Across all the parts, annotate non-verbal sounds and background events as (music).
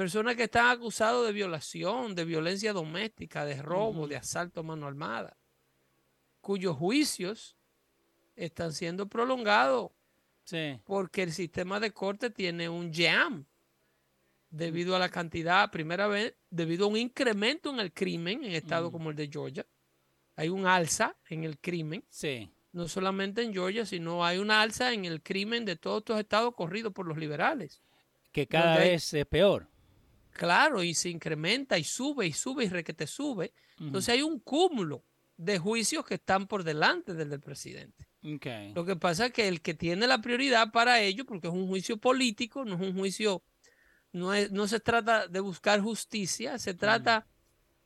personas que están acusados de violación, de violencia doméstica, de robo, de asalto a mano armada, cuyos juicios están siendo prolongados Sí. porque el sistema de corte tiene un jam debido a la cantidad, primera vez, debido a un incremento en el crimen en estados como el de Georgia. Hay un alza en el crimen, Sí. no solamente en Georgia, sino hay una alza en el crimen de todos estos estados corridos por los liberales. Que cada hay- vez es peor. Claro, y se incrementa y sube y sube y requete sube. Ujú. Entonces hay un cúmulo de juicios que están por delante del del presidente. Lo que pasa es que el que tiene la prioridad para ello, porque es un juicio político, no es un juicio, no, es, no se trata de buscar justicia, se trata,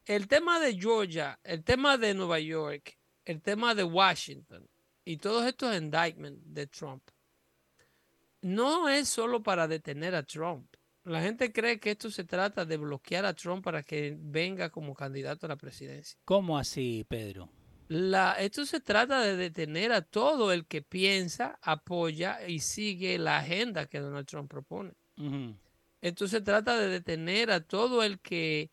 el tema de Georgia, el tema de Nueva York, el tema de Washington y todos estos indictments de Trump, no es solo para detener a Trump. La gente cree que esto se trata de bloquear a Trump para que venga como candidato a la presidencia. ¿Cómo así, Pedro? La, esto se trata de detener a todo el que piensa, apoya y sigue la agenda que Donald Trump propone. Esto se trata de detener a todo el que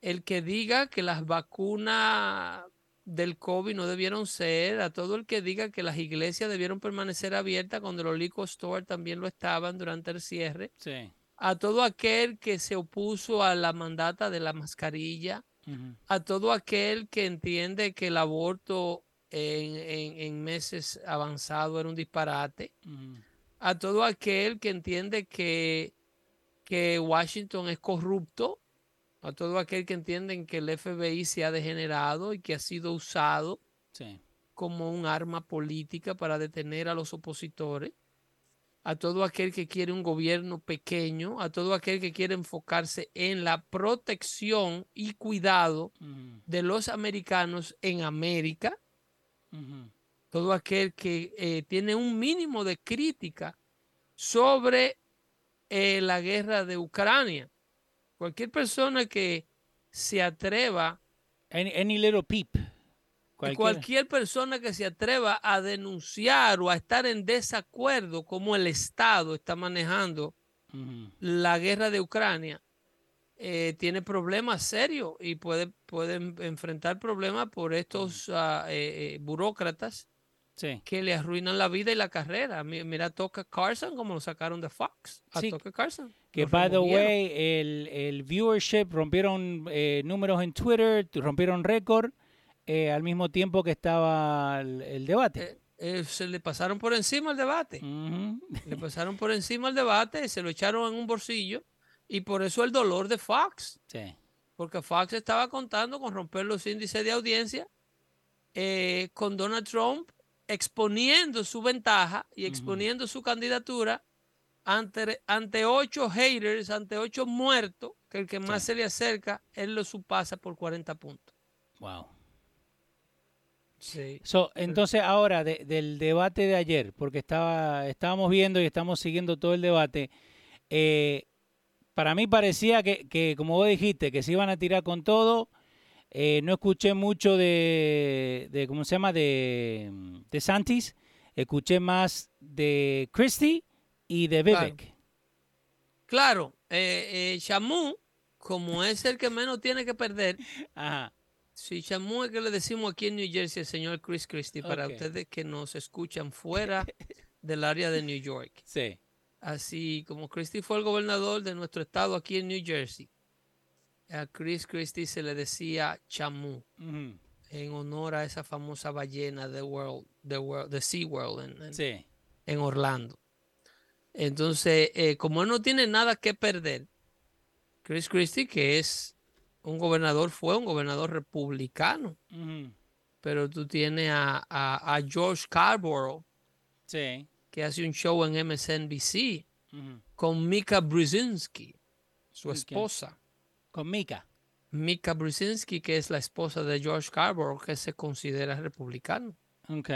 el que diga que las vacunas del COVID no debieron ser, a todo el que diga que las iglesias debieron permanecer abiertas cuando los liquor stores también lo estaban durante el cierre, Sí. A todo aquel que se opuso a la mandata de la mascarilla, a todo aquel que entiende que el aborto en, en- en meses avanzados era un disparate, a todo aquel que entiende que, que Washington es corrupto, a todo aquel que entiende que el FBI se ha degenerado y que ha sido usado Sí. como un arma política para detener a los opositores, a todo aquel que quiere un gobierno pequeño, a todo aquel que quiere enfocarse en la protección y cuidado de los americanos en América, todo aquel que eh, tiene un mínimo de crítica sobre eh, la guerra de Ucrania. Cualquier persona que se atreva, Any, any little peep. Cualquier, Cualquiera. cualquier persona que se atreva a denunciar o a estar en desacuerdo como el Estado está manejando la guerra de Ucrania, eh, tiene problemas serios y puede, puede en- enfrentar problemas por estos eh, eh, burócratas Sí. que le arruinan la vida y la carrera. Mi- Mira, toca Carson como lo sacaron de Fox. A Sí, Tucker Carson. Que by the way, el, el viewership rompieron números en Twitter, rompieron récord eh, al mismo tiempo que estaba el, el debate. Eh, eh, se le pasaron por encima el debate. Le pasaron por encima el debate, se lo echaron en un bolsillo y por eso el dolor de Fox. Sí. Porque Fox estaba contando con romper los índices de audiencia con Donald Trump exponiendo su ventaja y exponiendo su candidatura ante, ante ocho haters, ante ocho muertos, que el que más Sí. se le acerca, él lo supasa por 40 puntos. Wow. Sí. So, entonces ahora de- del debate de ayer, porque estaba, estábamos viendo y estamos siguiendo todo el debate, eh, para mí parecía que, que, como vos dijiste, que se iban a tirar con todo. Eh, no escuché mucho de, de, ¿cómo se llama? De, de Santis. Escuché más de Christie y de Claro. Vivek. Claro, eh, eh, Shamu, como es el que menos tiene que perder, (laughs) Ajá. Si Shamu es que le decimos aquí en New Jersey al señor Chris Christie, para ustedes que nos escuchan fuera (laughs) del área de New York. Sí. Así como Christie fue el gobernador de nuestro estado aquí en New Jersey, a Chris Christie se le decía Chamu Ujú. en honor a esa famosa ballena de World, de World, de SeaWorld en, en, Sí. en Orlando. Entonces, eh, como él no tiene nada que perder, Chris Christie, que es un gobernador, fue un gobernador republicano, pero tú tienes a, a- a George Scarborough, Sí. que hace un show en MSNBC con Mika Brzezinski, su esposa. Con Mika. Mika Brzezinski, que es la esposa de George Scarborough, que se considera republicano. Ok.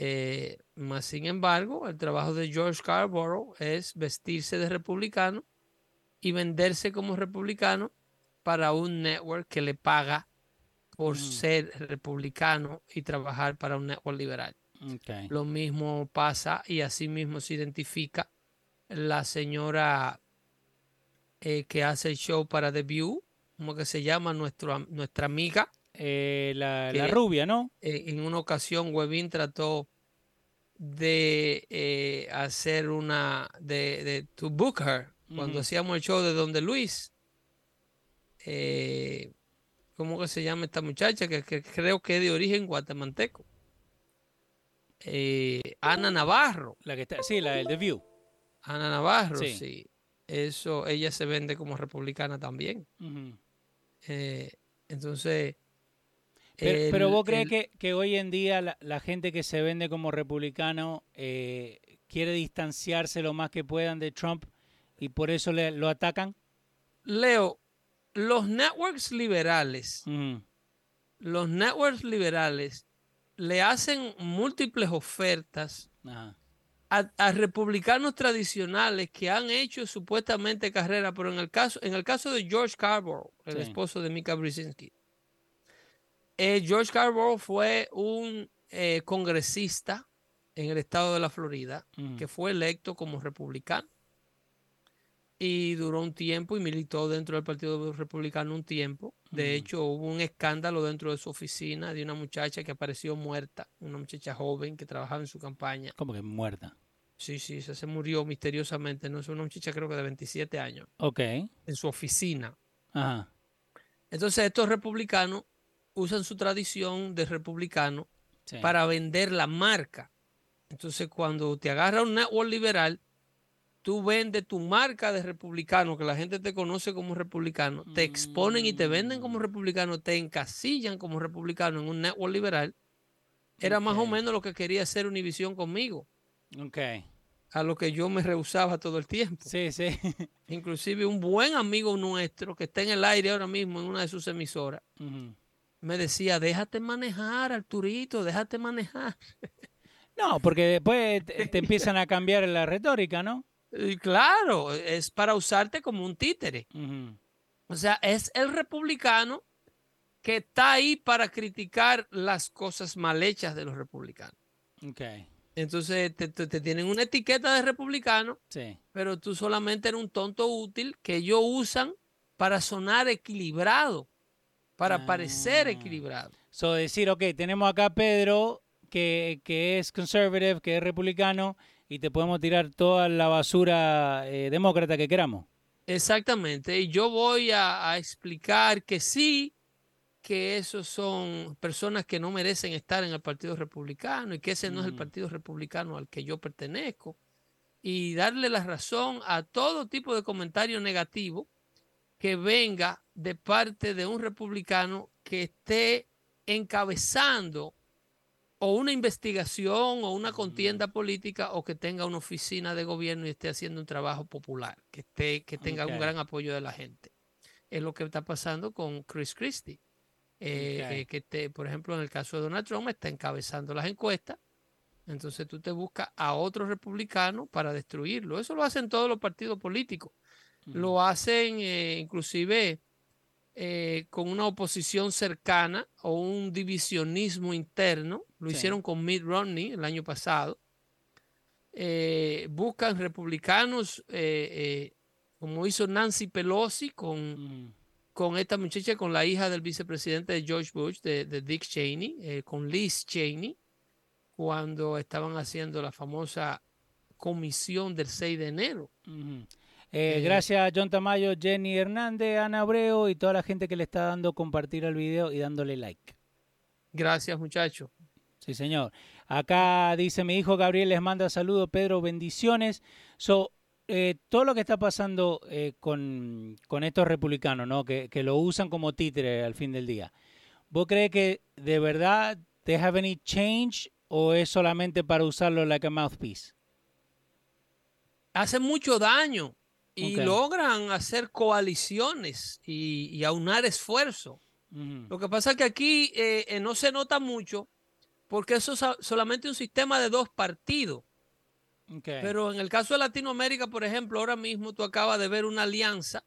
Eh, más sin embargo, el trabajo de George Scarborough es vestirse de republicano y venderse como republicano para un network que le paga por Mm. ser republicano y trabajar para un network liberal. Lo mismo pasa y así mismo se identifica la señora eh, que hace el show para The View, como que se llama nuestro, nuestra amiga. Eh, la, la, rubia, ¿no? Eh, en una ocasión Webin trató de hacer una, de, de to book her, cuando hacíamos el show de Donde Luis. ¿Cómo que se llama esta muchacha? Que, que creo que es de origen guatemalteco. Ana Navarro. La que está, sí, la del The View. Ana Navarro, sí. Eso, ella se vende como republicana también. Eh, entonces. Pero, vos crees que, que, hoy en día la, gente que se vende como republicano eh, quiere distanciarse lo más que puedan de Trump y por eso le, lo atacan? Leo, los networks liberales, los networks liberales le hacen múltiples ofertas a, republicanos tradicionales que han hecho supuestamente carrera, pero en el caso, en el caso de George Scarborough, el esposo de Mika Brzezinski, eh, George Scarborough fue un eh, congresista en el estado de la Florida que fue electo como republicano y duró un tiempo y militó dentro del Partido Republicano un tiempo. De hecho, hubo un escándalo dentro de su oficina de una muchacha que apareció muerta, una muchacha joven que trabajaba en su campaña. ¿Cómo que muerta? Sí, sí, se murió misteriosamente, no es una muchacha creo que de 27 años. Ok. En su oficina. Ajá. Entonces estos republicanos usan su tradición de republicano para vender la marca. Entonces cuando te agarra un network liberal, tú vendes tu marca de republicano, que la gente te conoce como republicano, te exponen y te venden como mm. republicano, te encasillan como republicano en un network liberal, era más o menos lo que quería hacer Univision conmigo. Ok. A lo que yo me rehusaba todo el tiempo. Sí, sí. (laughs) Inclusive un buen amigo nuestro que está en el aire ahora mismo en una de sus emisoras, me decía, déjate manejar, Arturito, déjate manejar. No, porque después te empiezan a cambiar la retórica, ¿no? Claro, es para usarte como un títere. O sea, es el republicano que está ahí para criticar las cosas mal hechas de los republicanos. Okay. Entonces te, tienen una etiqueta de republicano, sí. pero tú solamente eres un tonto útil que ellos usan para sonar equilibrado, para parecer ah. equilibrado. So decir, ok, tenemos acá a Pedro que, que es conservative, que es republicano, y te podemos tirar toda la basura eh, demócrata que queramos. Exactamente, y yo voy a, explicar que sí, que esos son personas que no merecen estar en el Partido Republicano y que ese no es el Partido Republicano al que yo pertenezco, y darle la razón a todo tipo de comentario negativo que venga de parte de un republicano que esté encabezando o una investigación o una contienda política o que tenga una oficina de gobierno y esté haciendo un trabajo popular, que, esté, que tenga un gran apoyo de la gente. Es lo que está pasando con Chris Christie, eh, eh, que por ejemplo en el caso de Donald Trump está encabezando las encuestas, entonces tú te buscas a otro republicano para destruirlo. Eso lo hacen todos los partidos políticos. Lo hacen eh, inclusive eh, con una oposición cercana o un divisionismo interno. Lo hicieron con Mitt Romney el año pasado. Eh, buscan republicanos, eh, como hizo Nancy Pelosi con, con esta muchacha, con la hija del vicepresidente de George Bush, de, Dick Cheney, con Liz Cheney, cuando estaban haciendo la famosa comisión del 6 de enero. Eh, gracias a John Tamayo, Jenny Hernández, Ana Abreu y toda la gente que le está dando compartir el video y dándole like. Gracias, muchachos. Sí, señor. Acá dice mi hijo Gabriel, les manda saludos, Pedro, bendiciones. So, eh, todo lo que está pasando eh, con, estos republicanos, ¿no? Que, lo usan como títere al fin del día. ¿Vos crees que de verdad they have any change o es solamente para usarlo like a mouthpiece? Hace mucho daño y logran hacer coaliciones y, aunar esfuerzo. Lo que pasa es que aquí eh, eh, no se nota mucho porque eso es solamente un sistema de dos partidos. Pero en el caso de Latinoamérica, por ejemplo, ahora mismo tú acabas de ver una alianza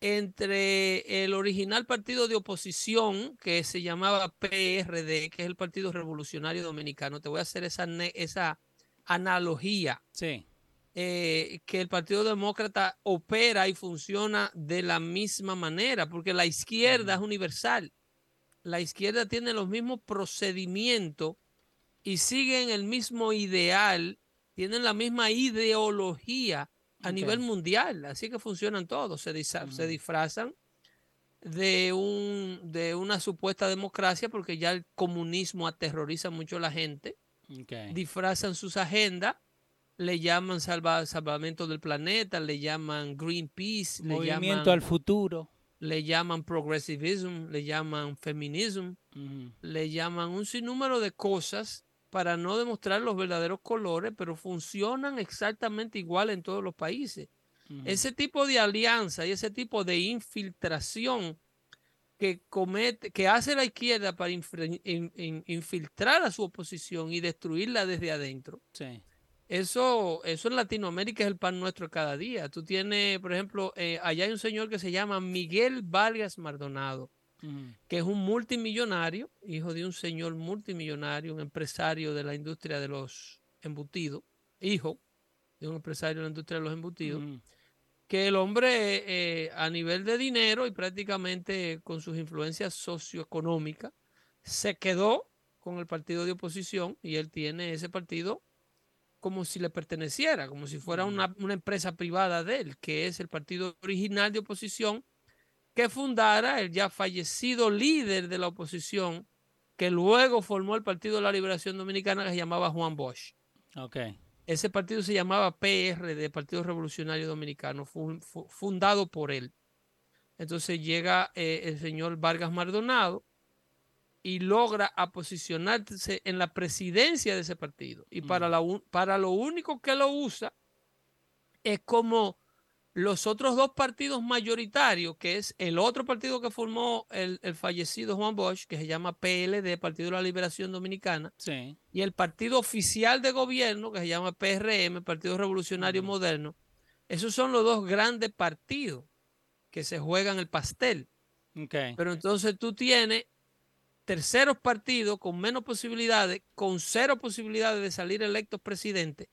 entre el original partido de oposición que se llamaba PRD, que es el Partido Revolucionario Dominicano. Te voy a hacer esa, esa analogía. Sí eh, que el Partido Demócrata opera y funciona de la misma manera, porque la izquierda es universal. La izquierda tiene los mismos procedimientos y siguen el mismo ideal, tienen la misma ideología a nivel mundial. Así que funcionan todos, se, se disfrazan de, un, de una supuesta democracia porque ya el comunismo aterroriza mucho a la gente. Disfrazan sus agendas le llaman salvamento del planeta, le llaman Greenpeace, movimiento al futuro, le llaman progressivism, le llaman feminism, le llaman un sinnúmero de cosas para no demostrar los verdaderos colores, pero funcionan exactamente igual en todos los países. Ese tipo de alianza y ese tipo de infiltración que comete, que hace la izquierda para infiltrar a su oposición y destruirla desde adentro. Sí eso, eso en Latinoamérica es el pan nuestro cada día. Tú tienes, por ejemplo, eh, allá hay un señor que se llama Miguel Vargas Mardonado, que es un multimillonario, hijo de un señor multimillonario, un empresario de la industria de los embutidos, hijo de un empresario de la industria de los embutidos, que el hombre eh, a nivel de dinero y prácticamente con sus influencias socioeconómicas, se quedó con el partido de oposición y él tiene ese partido como si le perteneciera, como si fuera una, empresa privada de él, que es el partido original de oposición que fundara el ya fallecido líder de la oposición, que luego formó el Partido de la Liberación Dominicana, que se llamaba Juan Bosch. Okay. Ese partido se llamaba PR, Partido Revolucionario Dominicano, fundado por él. Entonces llega eh, el señor Vargas Maldonado, y logra posicionarse en la presidencia de ese partido. Y para, la, para lo único que lo usa es como los otros dos partidos mayoritarios, que es el otro partido que formó el, fallecido Juan Bosch, que se llama PLD, Partido de la Liberación Dominicana, y el partido oficial de gobierno, que se llama PRM, Partido Revolucionario Moderno. Esos son los dos grandes partidos que se juegan el pastel. Pero entonces tú tienes terceros partidos con menos posibilidades, con cero posibilidades de salir electos presidentes,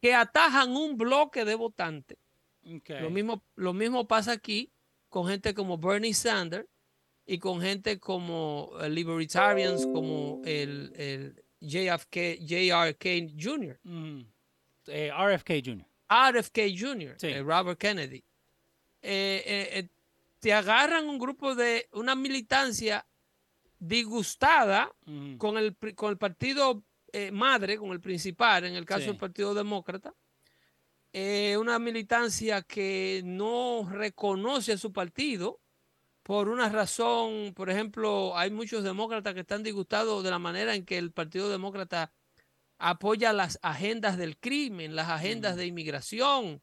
que atajan un bloque de votantes. Lo, mismo, lo mismo pasa aquí con gente como Bernie Sanders y con gente como eh, libertarians, como el, el JFK, JRK Jr. Eh, RFK Jr. RFK Jr., eh, Robert Kennedy. te agarran un grupo de una militancia disgustada con, el, con el partido eh, madre, con el principal, en el caso del Partido Demócrata, eh, una militancia que no reconoce a su partido por una razón, por ejemplo, hay muchos demócratas que están disgustados de la manera en que el Partido Demócrata apoya las agendas del crimen, las agendas de inmigración,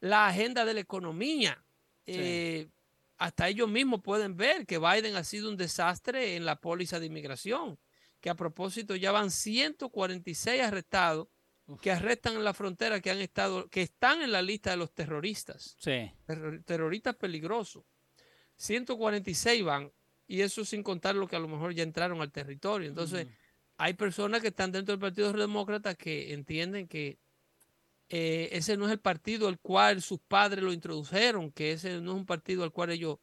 la agenda de la economía. Eh, hasta ellos mismos pueden ver que Biden ha sido un desastre en la póliza de inmigración, que a propósito ya van 146 arrestados que arrestan en la frontera que han estado, que están en la lista de los terroristas. Sí. terroristas peligrosos. 146 van, y eso sin contar lo que a lo mejor ya entraron al territorio. Entonces, hay personas que están dentro del Partido Demócrata que entienden que eh, ese no es el partido al cual sus padres lo introdujeron, que ese no es un partido al cual ellos...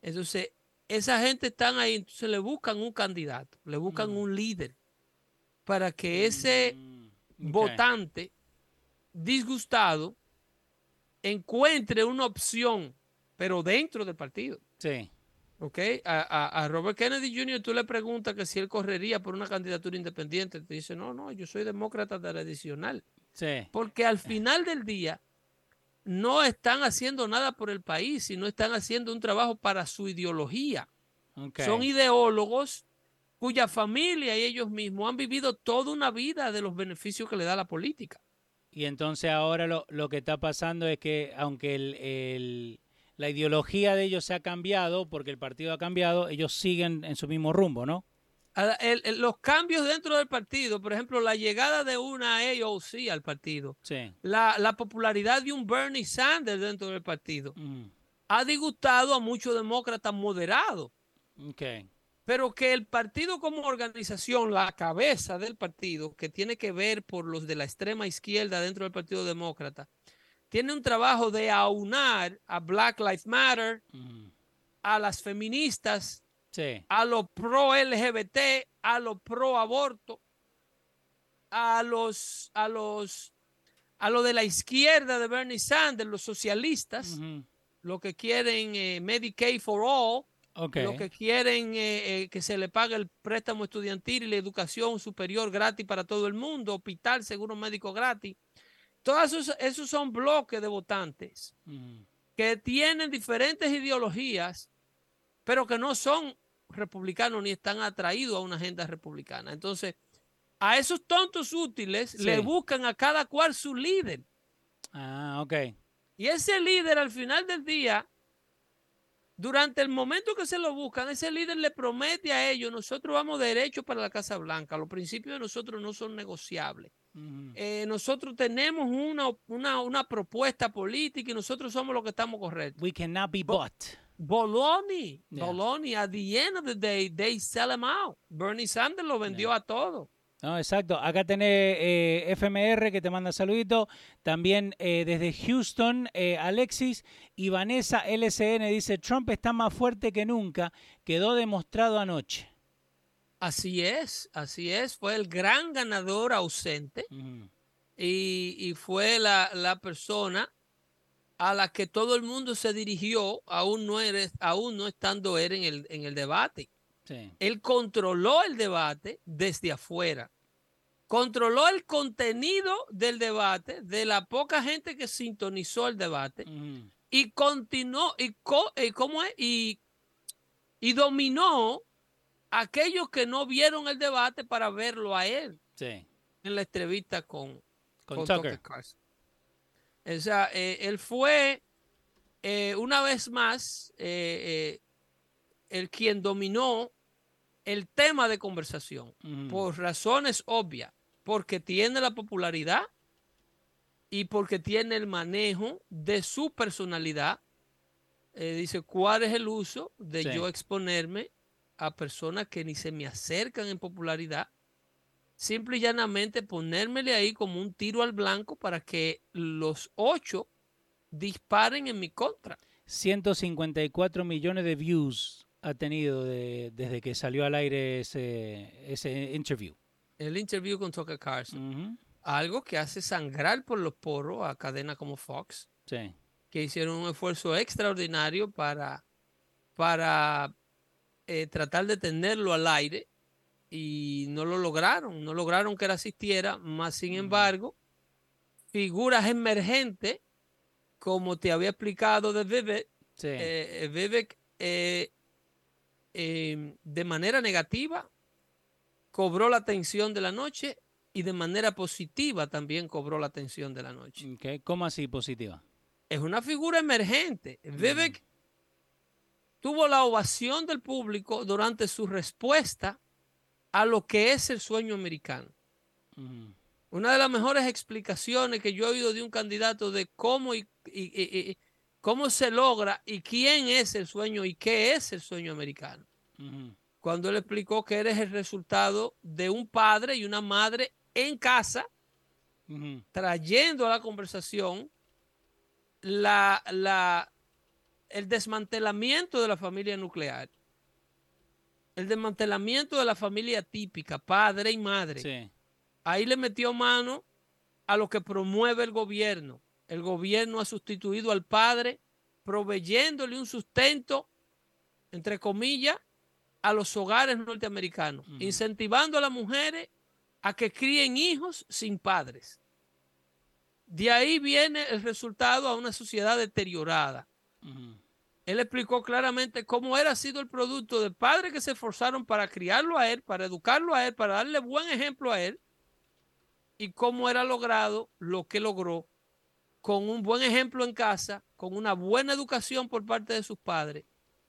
Entonces, esa gente están ahí, entonces le buscan un candidato, le buscan mm. un líder para que ese mm, votante disgustado encuentre una opción, pero dentro del partido. Sí. ¿Ok? A, a, Robert Kennedy Jr. tú le preguntas que si él correría por una candidatura independiente. Te dice, no, no, yo soy demócrata tradicional. Porque al final del día no están haciendo nada por el país, sino están haciendo un trabajo para su ideología. Son ideólogos cuya familia y ellos mismos han vivido toda una vida de los beneficios que le da la política. Y entonces ahora lo, lo que está pasando es que aunque el, la ideología de ellos se ha cambiado, porque el partido ha cambiado, ellos siguen en su mismo rumbo, ¿no? Los cambios dentro del partido, por ejemplo, la llegada de una AOC al partido, la, popularidad de un Bernie Sanders dentro del partido, mm. ha disgustado a muchos demócratas moderados. pero que el partido como organización, la cabeza del partido, que tiene que ver por los de la extrema izquierda dentro del Partido Demócrata, tiene un trabajo de aunar a Black Lives Matter, a las feministas, a los pro LGBT, a los pro aborto, a los, a los, a lo de la izquierda de Bernie Sanders, los socialistas, lo que quieren eh, Medicaid for all, lo que quieren eh, eh, que se le pague el préstamo estudiantil y la educación superior gratis para todo el mundo, hospital, seguro médico gratis. Todos esos, son bloques de votantes que tienen diferentes ideologías, pero que no son republicanos ni están atraídos a una agenda republicana. Entonces, a esos tontos útiles le buscan a cada cual su líder. Ah, ok. Y ese líder al final del día, durante el momento que se lo buscan, ese líder le promete a ellos, nosotros vamos derecho para la Casa Blanca, los principios de nosotros no son negociables. Eh, nosotros tenemos una, una, propuesta política y nosotros somos los que estamos correctos. We cannot be bought. Bologna, Bologna, at the end of the day, they sell them out. Bernie Sanders lo vendió a todo. No, exacto. Acá tenés eh, FMR que te manda saludito. También eh, desde Houston, eh, Alexis y Vanessa LCN dice, Trump está más fuerte que nunca. Quedó demostrado anoche. Así es, así es. Fue el gran ganador ausente y, fue la, persona a la que todo el mundo se dirigió, aún no, eres, aún no estando él en el, en el debate. Él controló el debate desde afuera. Controló el contenido del debate, de la poca gente que sintonizó el debate, y continuó, y, ¿cómo es? Y, y dominó aquellos que no vieron el debate para verlo a él. En la entrevista con, con, Tucker. Carlson. O sea, eh, él fue eh, una vez más eh, el quien dominó el tema de conversación por razones obvias, porque tiene la popularidad y porque tiene el manejo de su personalidad. Dice, ¿cuál es el uso de yo exponerme a personas que ni se me acercan en popularidad? Simple y llanamente ponérmele ahí como un tiro al blanco para que los ocho disparen en mi contra. 154 millones de views ha tenido desde que salió al aire ese, ese interview. El interview con Tucker Carlson. Algo que hace sangrar por los poros a cadenas como Fox. Sí. Que hicieron un esfuerzo extraordinario para, para eh, tratar de tenerlo al aire y no lo lograron. No lograron que él asistiera, más sin embargo, figuras emergentes, como te había explicado de Vivek, sí. Eh, Vivek eh, Em, de manera negativa cobró la atención de la noche y de manera positiva también cobró la atención de la noche. ¿Cómo así positiva? Es una figura emergente. Vivek tuvo la ovación del público durante su respuesta a lo que es el sueño americano. Una de las mejores explicaciones que yo he oído de un candidato de cómo y, cómo se logra y quién es el sueño y qué es el sueño americano. Cuando él explicó que eres el resultado de un padre y una madre en casa, trayendo a la conversación la, la, el desmantelamiento de la familia nuclear, el desmantelamiento de la familia típica, padre y madre. Ahí le metió mano a lo que promueve el gobierno el gobierno ha sustituido al padre proveyéndole un sustento, entre comillas, a los hogares norteamericanos, incentivando a las mujeres a que críen hijos sin padres. De ahí viene el resultado a una sociedad deteriorada. Él explicó claramente cómo era sido el producto de padres que se esforzaron para criarlo a él, para educarlo a él, para darle buen ejemplo a él, y cómo era logrado lo que logró con un buen ejemplo en casa, con una buena educación por parte de sus padres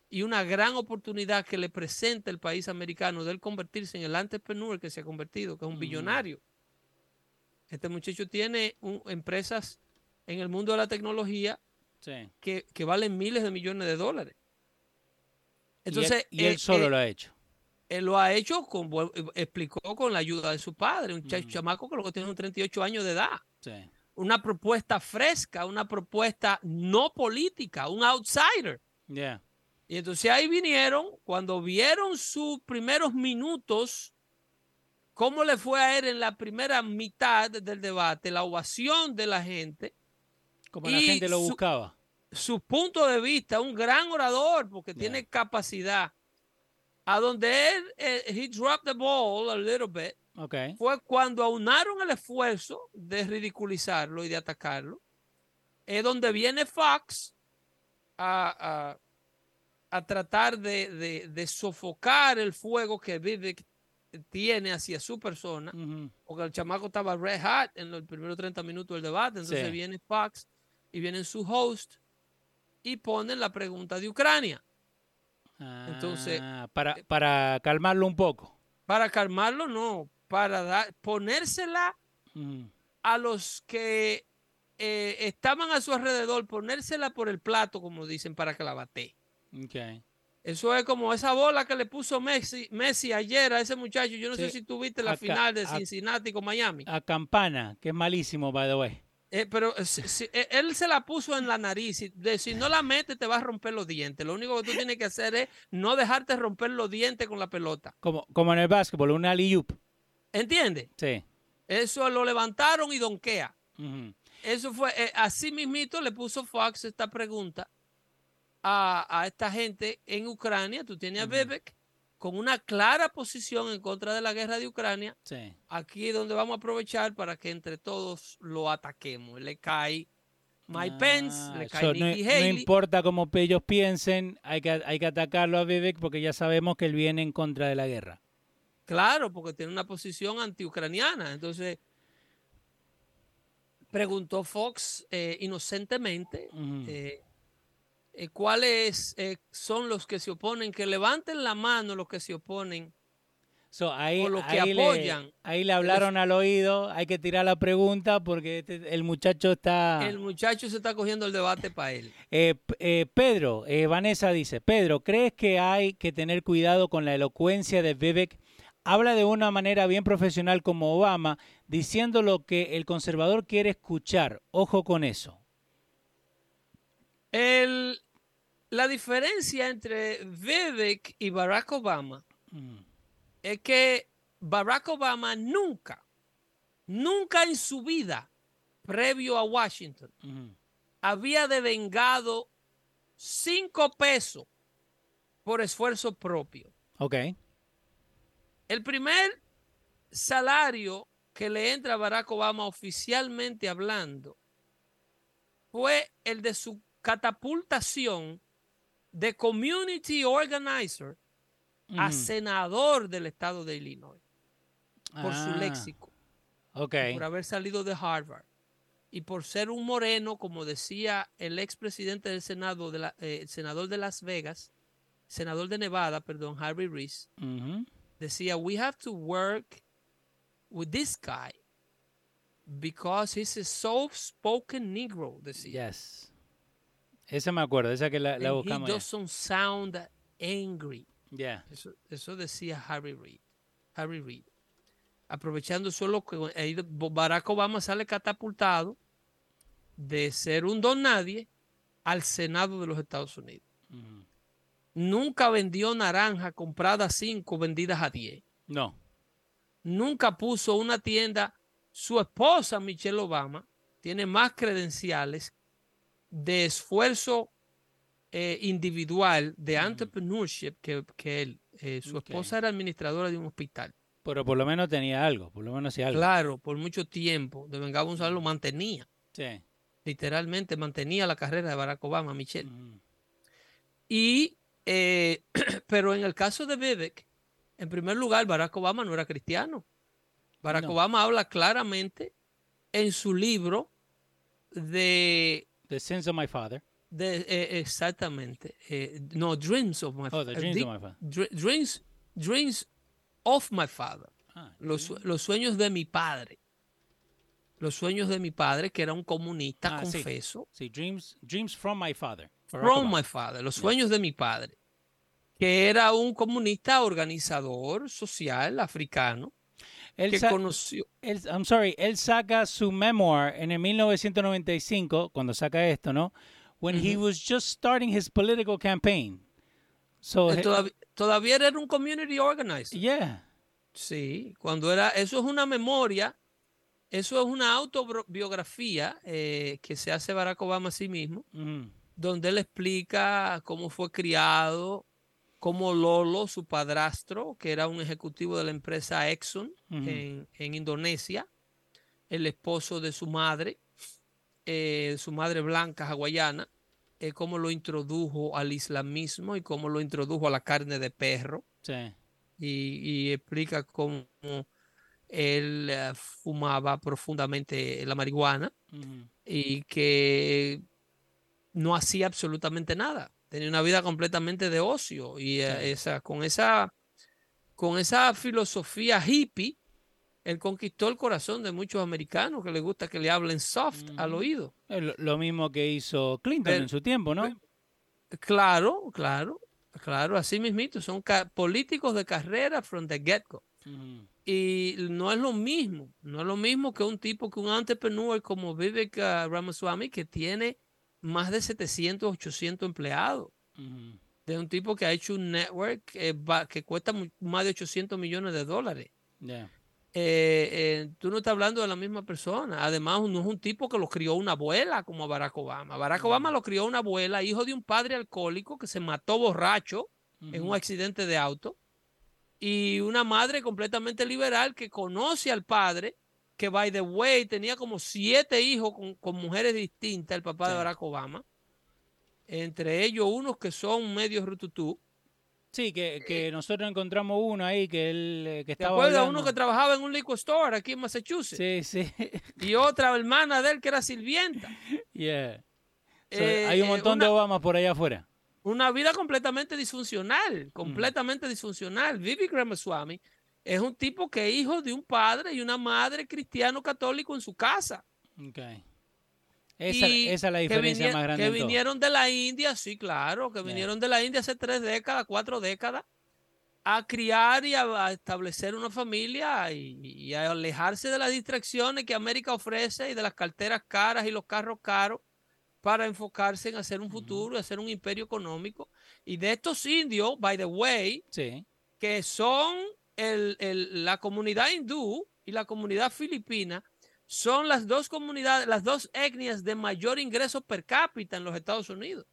y una gran oportunidad que le presenta el país americano de él convertirse en el entrepreneur que se ha convertido, que es un billonario. Este muchacho tiene empresas en el mundo de la tecnología que, valen miles de millones de dólares. Entonces, y él, solo lo ha hecho. él lo ha hecho, con, explicó con la ayuda de su padre, un Mm. chamaco que luego tiene un 38 años de edad. Sí. Una propuesta fresca, una propuesta no política, un outsider. Yeah. Y entonces ahí vinieron, cuando vieron sus primeros minutos, cómo le fue a él en la primera mitad del debate, la ovación de la gente, Como la gente lo su- buscaba. su punto de vista, un gran orador, porque Yeah. tiene capacidad. A donde él, eh, he dropped the ball a little bit, Ok. fue cuando aunaron el esfuerzo de ridiculizarlo y de atacarlo. Es donde viene Fox a, a- a tratar de, de- de sofocar el fuego que Vivek tiene hacia su persona, porque el chamaco estaba red hot en los primeros 30 minutos del debate. Entonces Sí. viene Fox y viene su host y ponen la pregunta de Ucrania. Entonces- Ah, para, para calmarlo un poco. Para calmarlo, no, para dar, ponérsela Ujú. a los que eh, estaban a su alrededor, ponérsela por el plato, como dicen, para que la bate. Ok. Eso es como esa bola que le puso Messi, Messi ayer a ese muchacho. Yo no sé si tú viste la final de Cincinnati con Miami. A Campana, que es malísimo, by the way. Eh, pero eh, si- si- eh, él se la puso en la nariz. y de- si no la mete, te va a romper los dientes. Lo único que tú tienes que hacer es no dejarte romper los dientes con la pelota. Como, como en el básquetbol, una alley-oop. ¿Entiendes? Sí. Eso lo levantaron y donquea. Ujú. Eso fue, eh, así mismito le puso Fox esta pregunta a, a esta gente en Ucrania. Tú tienes a. Bebek con una clara posición en contra de la guerra de Ucrania. Sí. Aquí es donde vamos a aprovechar para que entre todos lo ataquemos. Le cae Mike Ah, Pence, le cae no, Nikki no Haley. importa cómo ellos piensen, hay que, hay que atacarlo a Vivek porque ya sabemos que él viene en contra de la guerra. Claro, porque tiene una posición antiucraniana. Entonces, preguntó Fox eh, inocentemente eh, eh, cuáles eh, son los que se oponen, que levanten la mano los que se oponen. So, ahí, o los que ahí le- apoyan. ahí le hablaron al oído, hay que tirar la pregunta porque este- el muchacho está... El muchacho se está cogiendo el debate para él. Eh, eh, Pedro, eh, Vanessa dice, Pedro, ¿crees que hay que tener cuidado con la elocuencia de Vivek? Habla de una manera bien profesional como Obama, diciendo lo que el conservador quiere escuchar. Ojo con eso. El, la diferencia entre Vivek y Barack Obama Mm, es que Barack Obama nunca, nunca en su vida, previo a Washington, ujú, había devengado cinco pesos por esfuerzo propio. Ok. El primer salario que le entra a Barack Obama oficialmente hablando fue el de su catapultación de community organizer a senador del estado de Illinois por su Ah, léxico, por haber salido de Harvard. Y por ser un moreno, como decía el expresidente del Senado, de la- eh, el senador de Las Vegas, senador de Nevada, perdón, Harvey Reese, decía, we have to work with this guy because he's a soft-spoken Negro, decía. Yes. Esa me acuerdo, esa que la, la And he buscamos. ya. doesn't sound angry. Yeah. Eso, eso decía Harry Reid. Harry Reid. Aprovechando solo que Barack Obama sale catapultado de ser un don nadie al Senado de los Estados Unidos. Nunca vendió naranja comprada a 5, vendidas a 10. No. Nunca puso una tienda. Su esposa, Michelle Obama, tiene más credenciales de esfuerzo eh, individual, de Ujú. entrepreneurship que, que él. Eh, su esposa era administradora de un hospital. Pero por lo menos tenía algo, por lo menos hacía algo. Claro, por mucho tiempo. De Venga González lo mantenía. Sí. Literalmente mantenía la carrera de Barack Obama, Michelle. Ujú. Y, eh, (clears throat) pero en el caso de Vivek, en primer lugar, Barack Obama no era cristiano. Barack No. Obama habla claramente en su libro de, The Sins of My Father. de, eh, exactamente, eh, no, Dreams of My Oh, The Dreams of My Father. Dr- Dreams, Dreams of My Father. Ah, Los, los sueños de mi padre. Los sueños de mi padre, que era un comunista Ah, confeso. sí, Dreams, Dreams from My Father. Barack From Obama. my father, los sueños de mi padre. que era un comunista organizador social africano. Él que sa- conoció. él- I'm sorry, él saca su memoir en el 1995, cuando saca esto, ¿no? When he Ujú. was just starting his political campaign. So, he- todavía, era un community organizer. yeah. Sí, cuando era, eso es una memoria, eso es una autobiografía eh, que se hace Barack Obama a sí mismo, Mhm. donde él explica cómo fue criado, cómo Lolo, su padrastro, que era un ejecutivo de la empresa Exxon en, en Indonesia, el esposo de su madre, eh, su madre blanca hawaiana, eh, cómo lo introdujo al islamismo y cómo lo introdujo a la carne de perro Sí. y, y explica cómo él eh, fumaba profundamente la marihuana y que no hacía absolutamente nada. Tenía una vida completamente de ocio y eh, Sí. esa, con, esa, con esa filosofía hippie, él conquistó el corazón de muchos americanos que les gusta que le hablen soft al oído. Lo, mismo que hizo Clinton en su tiempo, ¿no? Claro, claro, claro, así mismito. Son políticos de carrera from the get-go. Y no es lo mismo, no es lo mismo que un tipo, que un entrepreneur como Vivek ah, Ramaswamy, que tiene más de 700, 800 empleados. De un tipo que ha hecho un network que, cuesta más de 800 millones de dólares. Yeah. Eh, eh, tú no estás hablando de la misma persona. Además, no es un tipo que lo crió una abuela como Barack Obama. Barack Obama lo crió una abuela, hijo de un padre alcohólico que se mató borracho en un accidente de auto y una madre completamente liberal que conoce al padre, que by the way tenía como siete hijos con, con mujeres distintas, el papá de. Barack Obama, entre ellos unos que son medio rututú. Sí, que, que nosotros encontramos uno ahí que él eh, que ¿Te estaba acuerdas? hablando. Uno que trabajaba en un liquor store aquí en Massachusetts Sí, sí. y otra hermana de él que era sirvienta. (laughs) yeah. So, Eh, hay un eh, montón una- de Obamas por allá afuera. una vida completamente disfuncional, completamente disfuncional. Vivek Ramaswamy es un tipo que es hijo de un padre y una madre cristiano católico en su casa. Okay. Esa, es la diferencia más grande. Que todo. vinieron de la India, sí, claro, que Yeah. vinieron de la India hace tres décadas, cuatro décadas, a criar y a, a establecer una familia y, y a alejarse de las distracciones que América ofrece y de las carteras caras y los carros caros para enfocarse en hacer un futuro y hacer un imperio económico. Y de estos indios, by the way, Sí. que son el- el- la comunidad hindú y la comunidad filipina, son las dos comunidades, las dos etnias de mayor ingreso per cápita en los Estados Unidos.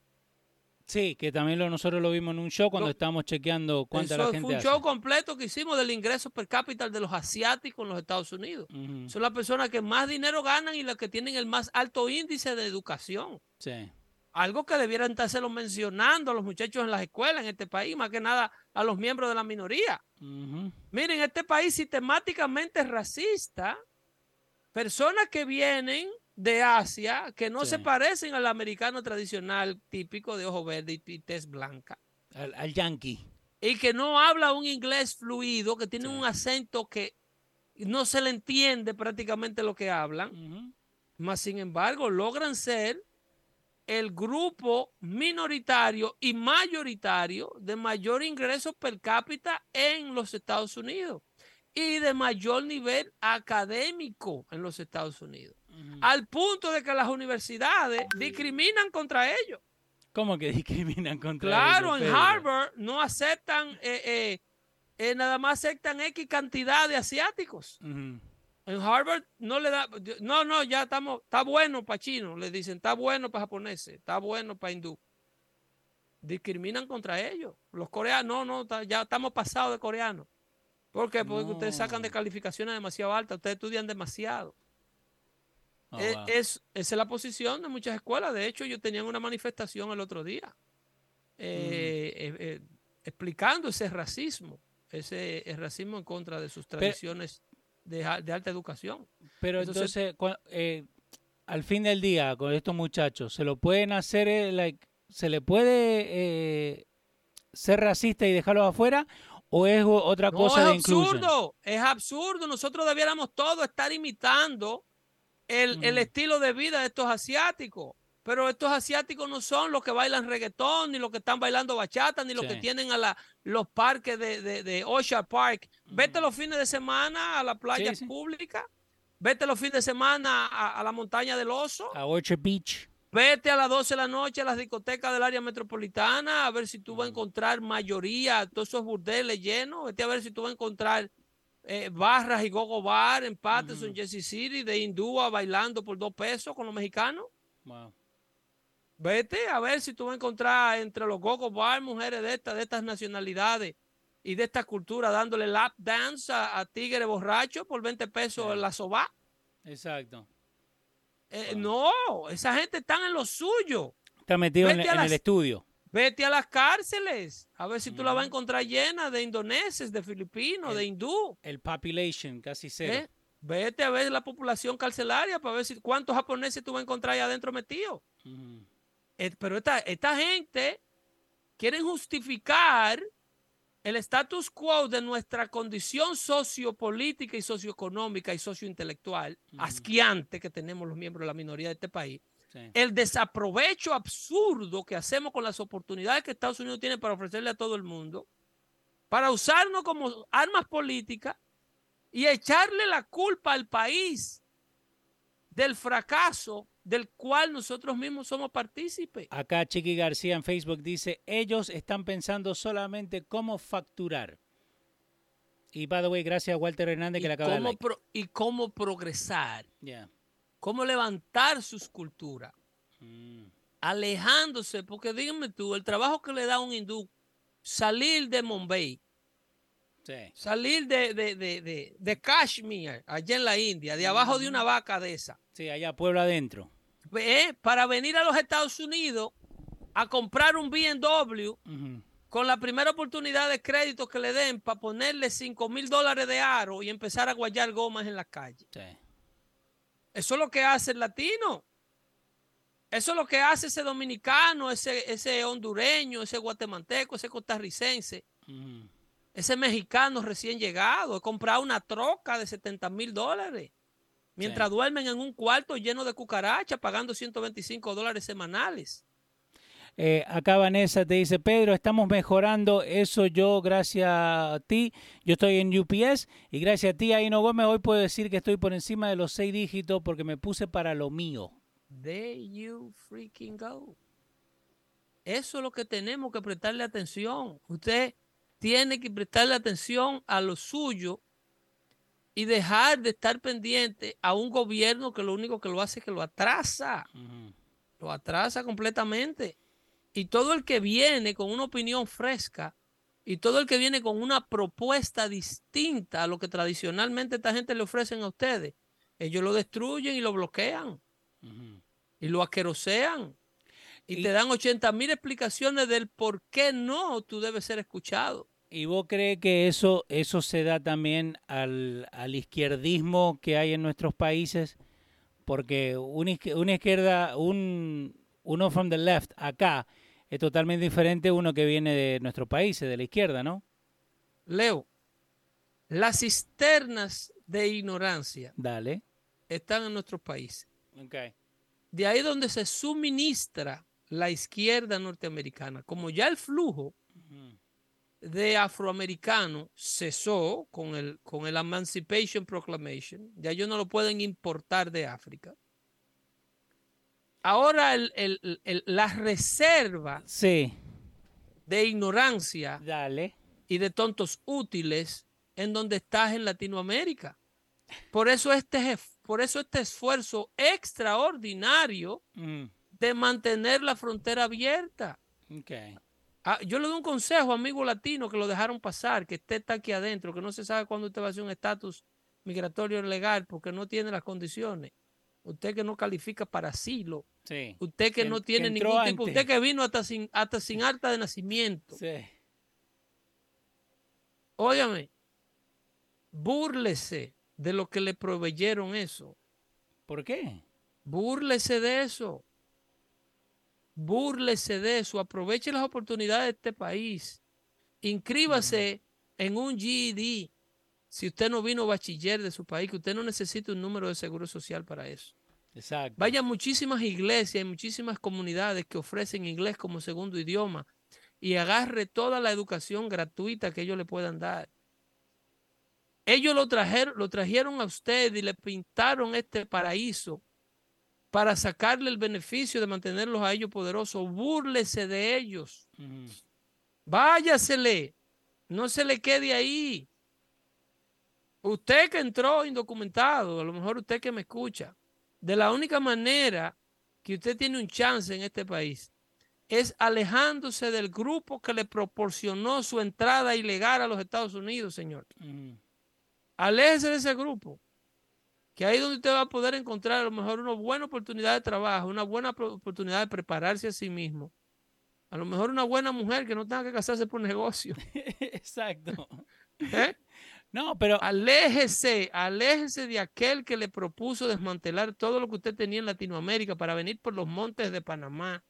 Sí, que también lo, nosotros lo vimos en un show cuando Lo- estábamos chequeando cuánta Eso la fue gente un hace. show completo que hicimos del ingreso per cápita de los asiáticos en los Estados Unidos. Son las personas que más dinero ganan y las que tienen el más alto índice de educación. Sí. Algo que debieran estárselo mencionando a los muchachos en las escuelas en este país, más que nada a los miembros de la minoría. Miren, este país sistemáticamente es racista. Personas que vienen de Asia, que no Sí. se parecen al americano tradicional típico de ojo verde y tez blanca, Al, al yankee. y que no habla un inglés fluido, que tiene Sí. un acento que no se le entiende prácticamente lo que hablan, más sin embargo logran ser el grupo minoritario y mayoritario de mayor ingreso per cápita en los Estados Unidos y de mayor nivel académico en los Estados Unidos, al punto de que las universidades discriminan contra ellos. ¿Cómo que discriminan contra Claro, ellos, en Pedro? Harvard no aceptan, eh, eh, eh, nada más aceptan X cantidad de asiáticos. En Harvard no le da, no, no, ya estamos, está bueno para chino, le dicen, está bueno para japoneses, está bueno para hindú. Discriminan contra ellos. Los coreanos, no, no, ya estamos pasados de coreanos. ¿Por qué? Porque ustedes sacan de calificaciones demasiado altas, ustedes estudian demasiado. Oh, wow. es, esa es la posición de muchas escuelas. De hecho, yo tenía una manifestación el otro día eh, eh, eh, explicando ese racismo, ese el racismo en contra de sus tradiciones de, de alta educación. Pero entonces- eh, al fin del día, con estos muchachos, ¿se lo pueden hacer, eh, like, se le puede eh, ser racista y dejarlos afuera? ¿O es otra No, cosa de es inclusión? absurdo, es absurdo. Nosotros debiéramos todos estar imitando el, el Ujú. estilo de vida de estos asiáticos. Pero estos asiáticos no son los que bailan reggaetón, ni los que están bailando bachata, ni los que tienen a la, los parques de, de, de Ocean Park. Vete los fines de semana a la playa sí. pública. Vete los fines de semana a, a la montaña del oso. A Orchard Beach. Vete a las 12 de la noche a las discotecas del área metropolitana a ver si tú vas a encontrar mayoría, todos esos burdeles llenos. Vete a ver si tú vas a encontrar eh, barras y gogo bar en Patterson, Jersey City, de hindúa bailando por dos pesos con los mexicanos. Wow. Vete a ver si tú vas a encontrar entre los gogo bar mujeres de estas, de estas nacionalidades y de esta cultura dándole lap dance a, a tigres borrachos por 20 pesos Sí. en la soba. Exacto. Eh, No, esa gente está en lo suyo. Está metido en, Vete en el estudio. Vete a las cárceles, a ver si tú la vas a encontrar llena de indoneses, de filipinos, El- de hindú. El population, casi cero. ¿eh? Vete a ver la población carcelaria para ver si cuántos japoneses tú vas a encontrar ahí adentro metidos. Pero esta, esta gente quieren justificar el status quo de nuestra condición sociopolítica y socioeconómica y sociointelectual Ujú. asquiante que tenemos los miembros de la minoría de este país Sí. el desaprovecho absurdo que hacemos con las oportunidades que Estados Unidos tiene para ofrecerle a todo el mundo, para usarnos como armas políticas y echarle la culpa al país del fracaso del cual nosotros mismos somos partícipes. Acá Chiqui García en Facebook dice, ellos están pensando solamente cómo facturar. Y by the way, gracias a Walter Hernández que le acaba de like. pro- y cómo progresar, Yeah. cómo levantar sus culturas, Mm. alejándose, porque dígame tú, el trabajo que le da a un hindú, salir de Mumbai, Sí. salir de, de, de, de, de Kashmir, allá en la India, de abajo de una vaca de esa, Sí, allá pueblo adentro. ¿Eh? para venir a los Estados Unidos a comprar un BMW Ujú. con la primera oportunidad de crédito que le den para ponerle 5 mil dólares de aro y empezar a guayar gomas en la calle. Sí. Eso es lo que hace el latino. Eso es lo que hace ese dominicano, ese, ese hondureño, ese guatemalteco, ese costarricense. Ese mexicano recién llegado, he comprado una troca de 70 mil dólares. Mientras Sí. duermen en un cuarto lleno de cucarachas, pagando 125 dólares semanales. Eh, acá Vanessa te dice, Pedro, estamos mejorando eso yo gracias a ti. Yo estoy en UPS y gracias a ti, Aino Gómez, hoy puedo decir que estoy por encima de los seis dígitos porque me puse para lo mío. There you freaking go. Eso es lo que tenemos que prestarle atención. Usted tiene que prestarle atención a lo suyo y dejar de estar pendiente a un gobierno que lo único que lo hace es que lo atrasa. Lo atrasa completamente. Y todo el que viene con una opinión fresca y todo el que viene con una propuesta distinta a lo que tradicionalmente esta gente le ofrecen a ustedes, ellos lo destruyen y lo bloquean y lo asquerosean y, Y- te dan 80 mil explicaciones del por qué no tú debes ser escuchado. ¿Y vos crees que eso, eso se da también al, al izquierdismo que hay en nuestros países? Porque una, izquier- una izquierda, un, uno from the left acá es totalmente diferente a uno que viene de nuestros países, de la izquierda, ¿no? Leo, las cisternas de ignorancia Dale. están en nuestros países. Okay. de ahí donde se suministra la izquierda norteamericana. Como ya el flujo. De afroamericanos cesó con el, con el Emancipation Proclamation, ya ellos no lo pueden importar de África. Ahora el- el- el- la reserva Sí, de ignorancia dale. y de tontos útiles en donde estás en Latinoamérica. Por eso este, por eso este esfuerzo extraordinario Mm, de mantener la frontera abierta. okay. Ah, yo le doy un consejo, amigo latino, que lo dejaron pasar, que usted está aquí adentro, que no se sabe cuándo usted va a hacer un estatus migratorio legal porque no tiene las condiciones. Usted que no califica para asilo, Sí. usted que Que- no tiene ningún tipo, antes. usted que vino hasta sin, hasta sin acta de nacimiento. Sí. Óyame, búrlese de lo que le proveyeron eso. ¿Por qué? Búrlese de eso. Búrlese de eso. Aproveche las oportunidades de este país. Inscríbase en un GED. Si usted no vino bachiller de su país, que usted no necesita un número de seguro social para eso. Exacto. Vaya a muchísimas iglesias y muchísimas comunidades que ofrecen inglés como segundo idioma y agarre toda la educación gratuita que ellos le puedan dar. Ellos lo trajeron, lo trajeron a usted y le pintaron este paraíso para sacarle el beneficio de mantenerlos a ellos poderosos. Búrlese de ellos. Váyasele. No se le quede ahí. Usted que entró indocumentado, a lo mejor usted que me escucha, de la única manera que usted tiene un chance en este país es alejándose del grupo que le proporcionó su entrada ilegal a los Estados Unidos, señor. Ujú. Aléjese de ese grupo. Que ahí es donde usted va a poder encontrar a lo mejor una buena oportunidad de trabajo, una buena oportunidad de prepararse a sí mismo. A lo mejor una buena mujer que no tenga que casarse por negocio. (laughs) Exacto. ¿eh? (laughs) No, pero Aléjese, aléjese de aquel que le propuso desmantelar todo lo que usted tenía en Latinoamérica para venir por los montes de Panamá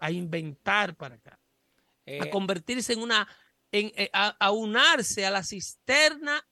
a inventar para acá, a Eh, convertirse en una, en, eh, a, a unarse a la cisterna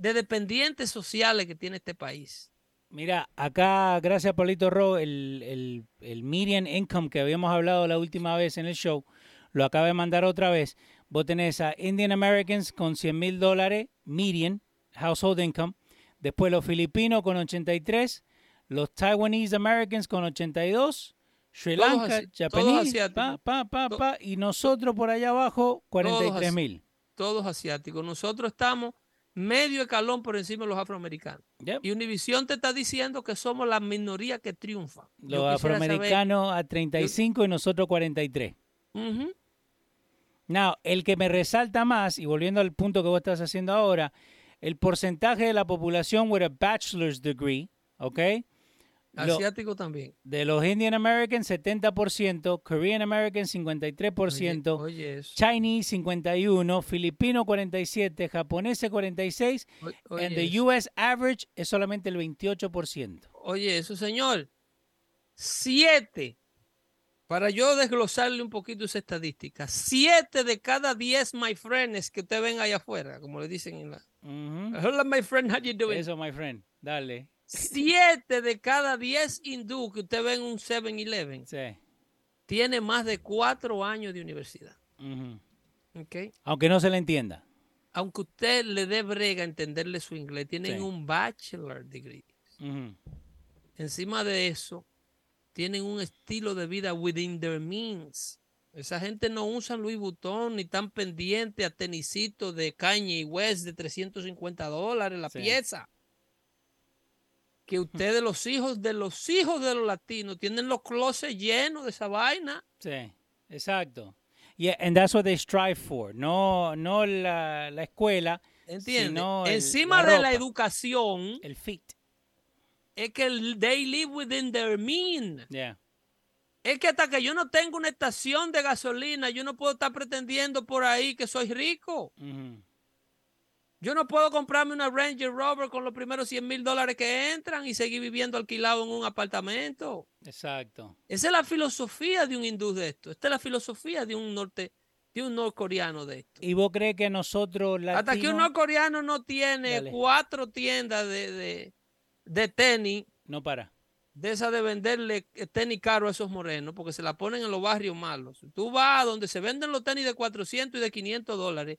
de dependientes sociales que tiene este país. Mira, acá, gracias Paulito Ro, el, el, el median income que habíamos hablado la última vez en el show, lo acaba de mandar otra vez. Vos tenés a Indian Americans con 100 mil dólares, median household income. Después los filipinos con 83, los Taiwanese Americans con 82, Sri Lanka, Japanese, asiáticos. pa, pa, pa, To- pa, y nosotros por allá abajo 43 asi- mil. Todos asiáticos. Nosotros estamos medio escalón por encima de los afroamericanos. Yep. Y Univisión te está diciendo que somos la minoría que triunfa. Los saber- afroamericanos a 35 y nosotros 43. Ujú. Now, el que me resalta más, y volviendo al punto que vos estás haciendo ahora, el porcentaje de la población with a bachelor's degree, ¿ok? Lo- Asiático también. de los Indian Americans, 70%, Korean Americans, 53%, Oye, oye. Chinese, 51%, Filipino, 47%, japonés, 46%, Oye, oye and the eso. US average es solamente el 28%. Oye, eso, señor. Siete. Para yo desglosarle un poquito esa estadística. Siete de cada diez my friends que usted ven allá afuera, como le dicen en la. Hola, my friend, how you doing? Eso, my friend, dale. Siete de cada diez hindú que usted ve en un 7-Eleven Sí. tiene más de cuatro años de universidad. Aunque no se le entienda. Aunque usted le dé brega entenderle su inglés, tienen Sí. un bachelor degree. Encima de eso, tienen un estilo de vida within their means. Esa gente no usa Louis Vuitton ni tan pendiente a tenisitos de Kanye West de 350 dólares la Sí. pieza. Que ustedes, los hijos de los hijos de los latinos, tienen los closets llenos de esa vaina. Sí, exacto. Yeah, and that's what they strive for. No, no la, la escuela, el- Encima la de la educación, el fit. es que el- they live within their means. Yeah. Es que hasta que yo no tengo una estación de gasolina, yo no puedo estar pretendiendo por ahí que soy rico. Ujú. Yo no puedo comprarme una Ranger Rover con los primeros 100 mil dólares que entran y seguir viviendo alquilado en un apartamento. Exacto. Esa es la filosofía de un hindú de esto. Esta es la filosofía de un norte, de un norcoreano de esto. ¿Y vos crees que nosotros Hasta que un latinos- norcoreano no tiene Dale. cuatro tiendas de, de, de tenis, No para. de esa de venderle tenis caro a esos morenos, porque se la ponen en los barrios malos. Tú vas a donde se venden los tenis de 400 y de 500 dólares,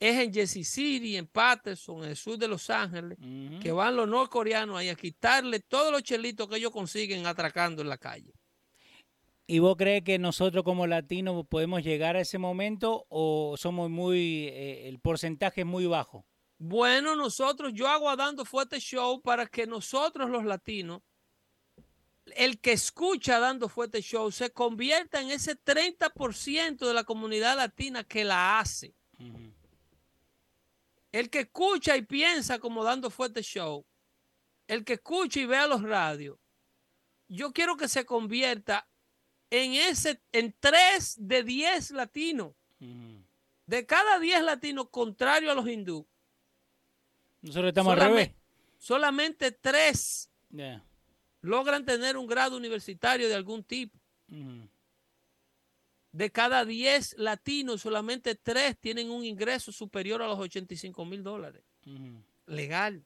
es en Jesse City, en Patterson, en el sur de Los Ángeles, que van los norcoreanos ahí a quitarle todos los chelitos que ellos consiguen atracando en la calle. ¿Y vos crees que nosotros como latinos podemos llegar a ese momento o somos muy, eh, el porcentaje es muy bajo? Bueno, nosotros, yo hago a dando fuerte show para que nosotros los latinos, el que escucha dando fuerte show, se convierta en ese 30% de la comunidad latina que la hace. El que escucha y piensa como dando fuerte show, el que escucha y vea los radios, yo quiero que se convierta en ese, en 3 de 10 latinos. De cada 10 latinos, contrario a los hindú, Nosotros estamos al Solamente- revés. solamente 3 Yeah. logran tener un grado universitario de algún tipo. De cada 10 latinos, solamente 3 tienen un ingreso superior a los 85 mil dólares. Legal.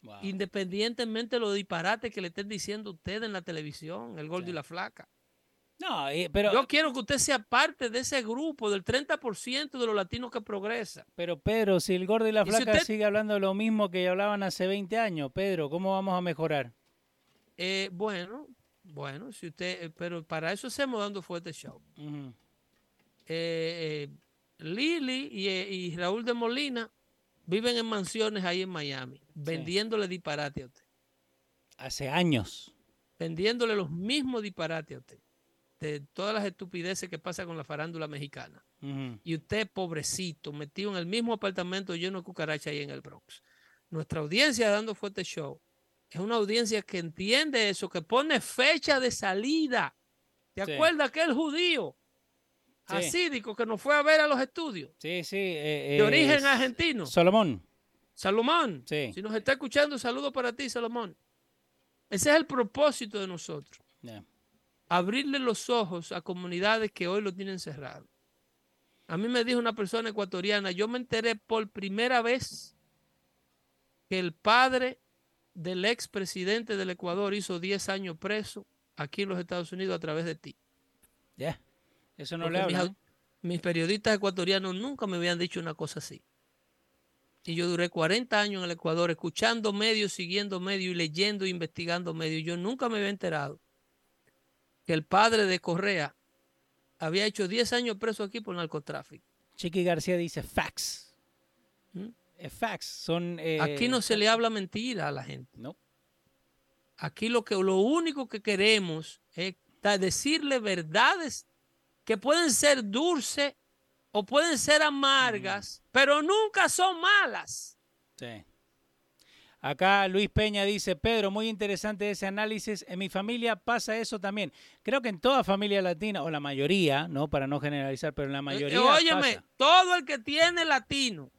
Wow. independientemente de los disparates que le estén diciendo ustedes en la televisión, el gordo y la flaca. No, eh, pero, Yo quiero que usted sea parte de ese grupo del 30% de los latinos que progresa. pero Pedro, si el gordo y la Y si flaca usted- sigue hablando lo mismo que hablaban hace 20 años, Pedro, ¿cómo vamos a mejorar? Eh, bueno, bueno, si usted, eh, pero para eso hacemos dando fuerte show. Eh, eh, Lili y, y Raúl de Molina viven en mansiones ahí en Miami, vendiéndole disparate a usted, Hace años. vendiéndole los mismos disparates a usted, de todas las estupideces que pasa con la farándula mexicana. Y usted, pobrecito, metido en el mismo apartamento lleno de cucarachas ahí en el Bronx. Nuestra audiencia dando fuerte show es una audiencia que entiende eso, que pone fecha de salida. ¿Te Sí. acuerdas que el judío Sí. asídico que nos fue a ver a los estudios Sí, sí. eh, de eh, origen s- argentino? Salomón. Salomón, Sí. si nos está escuchando, saludo para ti, Salomón. Ese es el propósito de nosotros, abrirle los ojos a comunidades que hoy lo tienen cerrado. A mí me dijo una persona ecuatoriana, yo me enteré por primera vez que el padre del expresidente del Ecuador hizo 10 años preso aquí en los Estados Unidos a través de ti. Ya. Eso no Porque le habla. mis periodistas ecuatorianos nunca me habían dicho una cosa así. Y yo duré 40 años en el Ecuador escuchando medios, siguiendo medios y leyendo e investigando medios. Yo nunca me había enterado que el padre de Correa había hecho 10 años preso aquí por narcotráfico. Chiqui García dice facts. ¿Mm? Eh, facts. Son. eh, Aquí no se le habla mentira a la gente. No. Aquí lo, que, lo único que queremos es decirle verdades que pueden ser dulces o pueden ser amargas, pero nunca son malas. Sí. Acá Luis Peña dice, Pedro, muy interesante ese análisis. En mi familia pasa eso también. Creo que en toda familia latina, o la mayoría, no para no generalizar, pero en la Eh, mayoría. óyeme, pasa. todo el que tiene latino.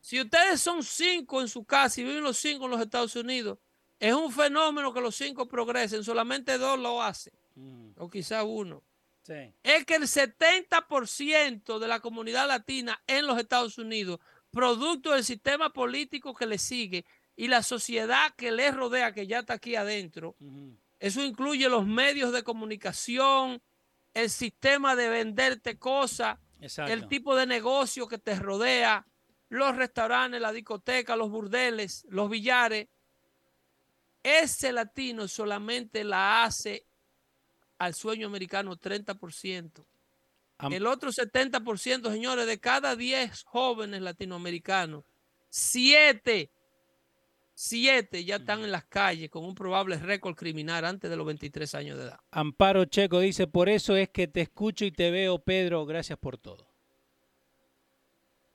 Si ustedes son cinco en su casa y viven los cinco en los Estados Unidos, es un fenómeno que los cinco progresen, solamente dos lo hacen, Ujú. o quizá uno. Sí. es que el 70% de la comunidad latina en los Estados Unidos, producto del sistema político que le sigue y la sociedad que le rodea, que ya está aquí adentro, eso incluye los medios de comunicación, el sistema de venderte cosas, el tipo de negocio que te rodea, los restaurantes, la discoteca, los burdeles, los billares. Ese latino solamente la hace al sueño americano 30%. Am- El otro 70%, señores, de cada 10 jóvenes latinoamericanos, 7, 7 ya están en las calles con un probable récord criminal antes de los 23 años de edad. Amparo Checo dice, por eso es que te escucho y te veo, Pedro. Gracias por todo.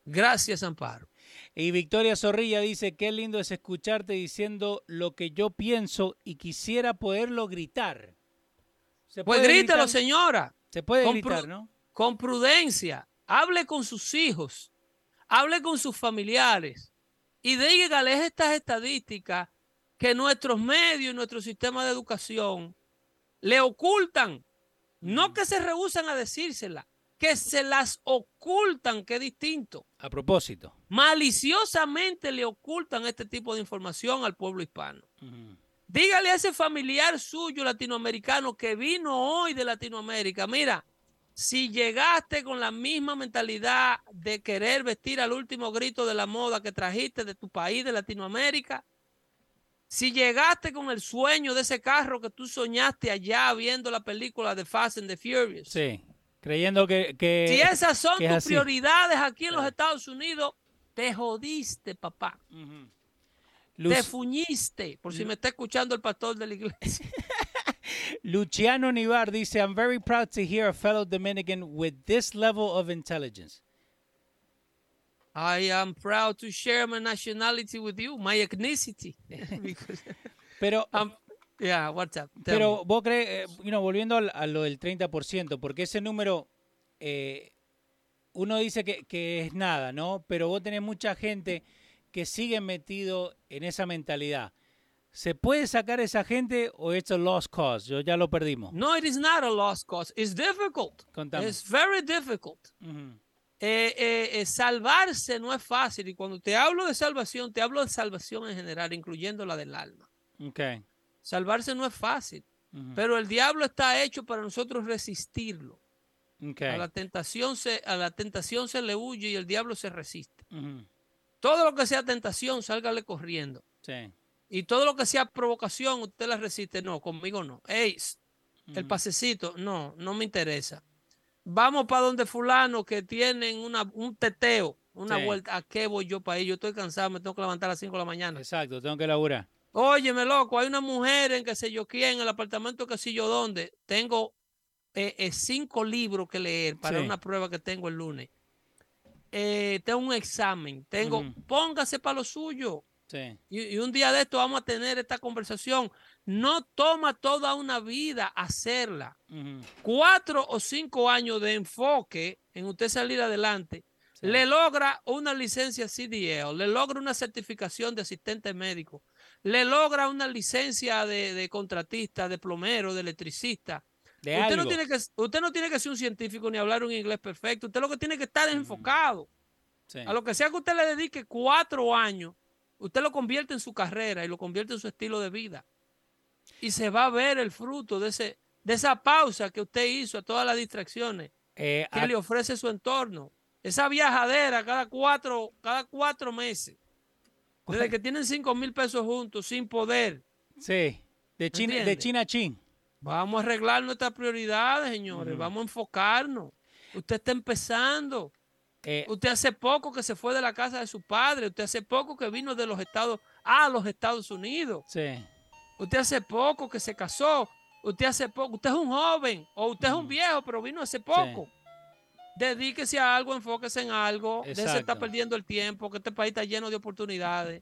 Gracias, Amparo. Y Victoria Zorrilla dice, qué lindo es escucharte diciendo lo que yo pienso y quisiera poderlo gritar. ¿Se Pues puede grítelo, gritar? señora. Se puede Con gritar, ¿no? con prudencia, hable con sus hijos, hable con sus familiares y dígales estas estadísticas que nuestros medios y nuestro sistema de educación le ocultan. No que se rehusan a decírsela, que se las ocultan, que es distinto. A propósito. Maliciosamente le ocultan este tipo de información al pueblo hispano. Dígale a ese familiar suyo latinoamericano que vino hoy de Latinoamérica, mira, si llegaste con la misma mentalidad de querer vestir al último grito de la moda que trajiste de tu país, de Latinoamérica, si llegaste con el sueño de ese carro que tú soñaste allá viendo la película de Fast and the Furious, Sí. Creyendo que... que- si esas son que es tus así. prioridades aquí en los. Estados Unidos, te jodiste, papá. Te Luz- fuñiste, por si me está escuchando el pastor de la iglesia. (laughs) Luciano Nivar dice, I'm very proud to hear a fellow Dominican with this level of intelligence. I am proud to share my nationality with you, my ethnicity. (laughs) Pero, yeah, what's up? Tell pero me. vos crees, eh, you know, volviendo al- a, lo del 30%, porque ese número, eh, uno dice que, que es nada, ¿no? Pero vos tenés mucha gente que sigue metido en esa mentalidad. ¿Se puede sacar esa gente o it's a lost cause? Yo ya lo perdimos. No, it is not a lost cause. It's difficult. Contame. It's very difficult. Ujú. eh, eh, eh, salvarse no es fácil. Y cuando te hablo de salvación, te hablo de salvación en general, incluyendo la del alma. Okay. Salvarse no es fácil, pero el diablo está hecho para nosotros resistirlo. A, la tentación se, a la tentación se le huye y el diablo se resiste. Todo lo que sea tentación, sálgale corriendo. Sí. Y todo lo que sea provocación, usted la resiste. No, conmigo no. Ey, el pasecito, no, no me interesa vamos para donde fulano que tienen una, un teteo, una vuelta. ¿A qué voy yo para ahí? Yo estoy cansado, me tengo que levantar a las 5 de la mañana. Exacto, tengo que laburar. Óyeme, loco, hay una mujer en qué sé yo quién, en el apartamento que sé yo dónde. Tengo eh, eh, cinco libros que leer para una prueba que tengo el lunes. Eh, tengo un examen, tengo, póngase para lo suyo. Y, un día de esto vamos a tener esta conversación. No toma toda una vida hacerla. Cuatro o cinco años de enfoque en usted salir adelante. Le logra una licencia CDL, le logra una certificación de asistente médico, le logra una licencia de, contratista, de plomero, de electricista. usted, No tiene que, usted no tiene que ser un científico ni hablar un inglés perfecto. Usted lo que tiene que estar enfocado. A lo que sea que usted le dedique cuatro años Usted lo convierte en su carrera y lo convierte en su estilo de vida. Y se va a ver el fruto de, ese, de esa pausa que usted hizo a todas las distracciones eh, que le ofrece su entorno. Esa viajadera cada cuatro, cada cuatro meses. Desde que tienen cinco mil pesos juntos, sin poder. Sí, de China, de China a China. Vamos a arreglar nuestras prioridades, señores. Vamos a enfocarnos. Usted está empezando. Eh, usted hace poco que se fue de la casa de su padre. Usted hace poco que vino de los Estados a los Estados Unidos. Sí. Usted hace poco que se casó. Usted hace poco. Usted es un joven o usted es un viejo, pero vino hace poco. Dedíquese a algo, enfóquese en algo. De se está perdiendo el tiempo, que este país está lleno de oportunidades.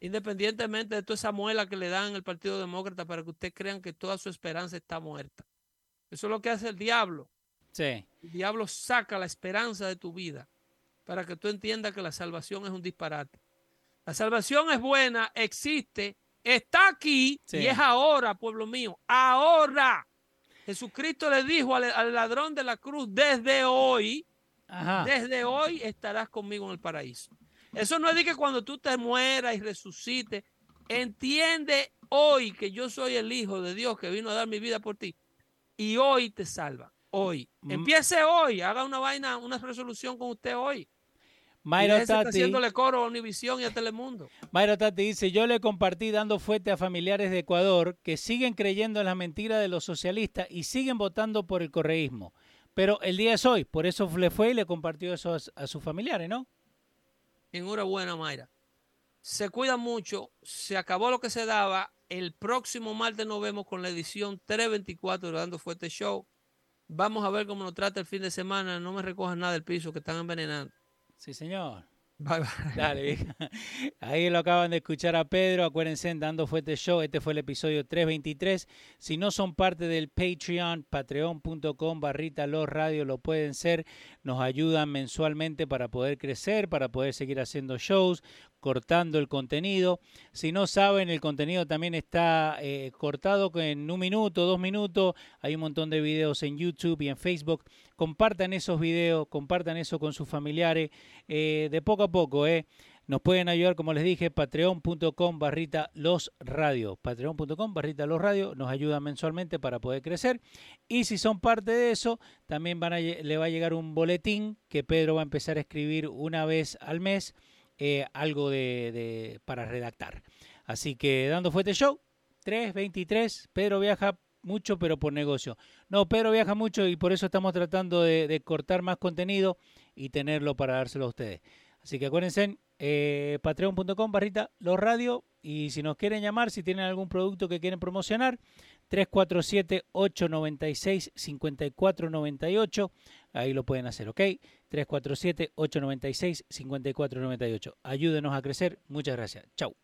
Independientemente de toda esa muela que le dan el Partido Demócrata para que usted crean que toda su esperanza está muerta. Eso es lo que hace el diablo. El diablo saca la esperanza de tu vida para que tú entiendas que la salvación es un disparate. La salvación es buena, existe, está aquí y es ahora, pueblo mío. Ahora. Jesucristo le dijo al, ladrón de la cruz, desde hoy, desde hoy estarás conmigo en el paraíso. Eso no es de que cuando tú te mueras y resucites, entiende hoy que yo soy el Hijo de Dios que vino a dar mi vida por ti. Y hoy te salva hoy. Mm. Empiece hoy, haga una vaina, una resolución con usted hoy. Mayra Tati. haciéndole coro a Univisión y a Telemundo. Mayra Tati dice, yo le compartí dando fuerte a familiares de Ecuador que siguen creyendo en las mentiras de los socialistas y siguen votando por el correísmo. Pero el día es hoy, por eso le fue y le compartió eso a, sus familiares, ¿no? Enhorabuena, Mayra. Se cuida mucho, se acabó lo que se daba. El próximo martes nos vemos con la edición 324 de Dando Fuerte Show. Vamos a ver cómo nos trata el fin de semana. No me recojan nada del piso que están envenenando. Sí, señor. Bye, bye. (laughs) Dale, ahí lo acaban de escuchar a Pedro. Acuérdense, Dando Fuerte Show. Este fue el episodio 323. Si no son parte del Patreon, patreon.com barrita los lo pueden ser. Nos ayudan mensualmente para poder crecer, para poder seguir haciendo shows cortando el contenido. Si no saben, el contenido también está eh, cortado en un minuto, dos minutos. Hay un montón de videos en YouTube y en Facebook. Compartan esos videos, compartan eso con sus familiares. Eh, de poco a poco, ¿eh? Nos pueden ayudar, como les dije, patreon.com barrita los radio. Patreon.com barrita los radio nos ayuda mensualmente para poder crecer. Y si son parte de eso, también le va a llegar un boletín que Pedro va a empezar a escribir una vez al mes eh, algo de, para redactar. Así que dando fuerte show, 323, Pedro viaja mucho pero por negocio. No, Pedro viaja mucho y por eso estamos tratando de, cortar más contenido y tenerlo para dárselo a ustedes. Así que acuérdense, eh, patreon.com barrita los radio y si nos quieren llamar, si tienen algún producto que quieren promocionar, 347-896-5498. Ahí lo pueden hacer, ¿ok? 347-896-5498. Ayúdenos a crecer. Muchas gracias. Chau.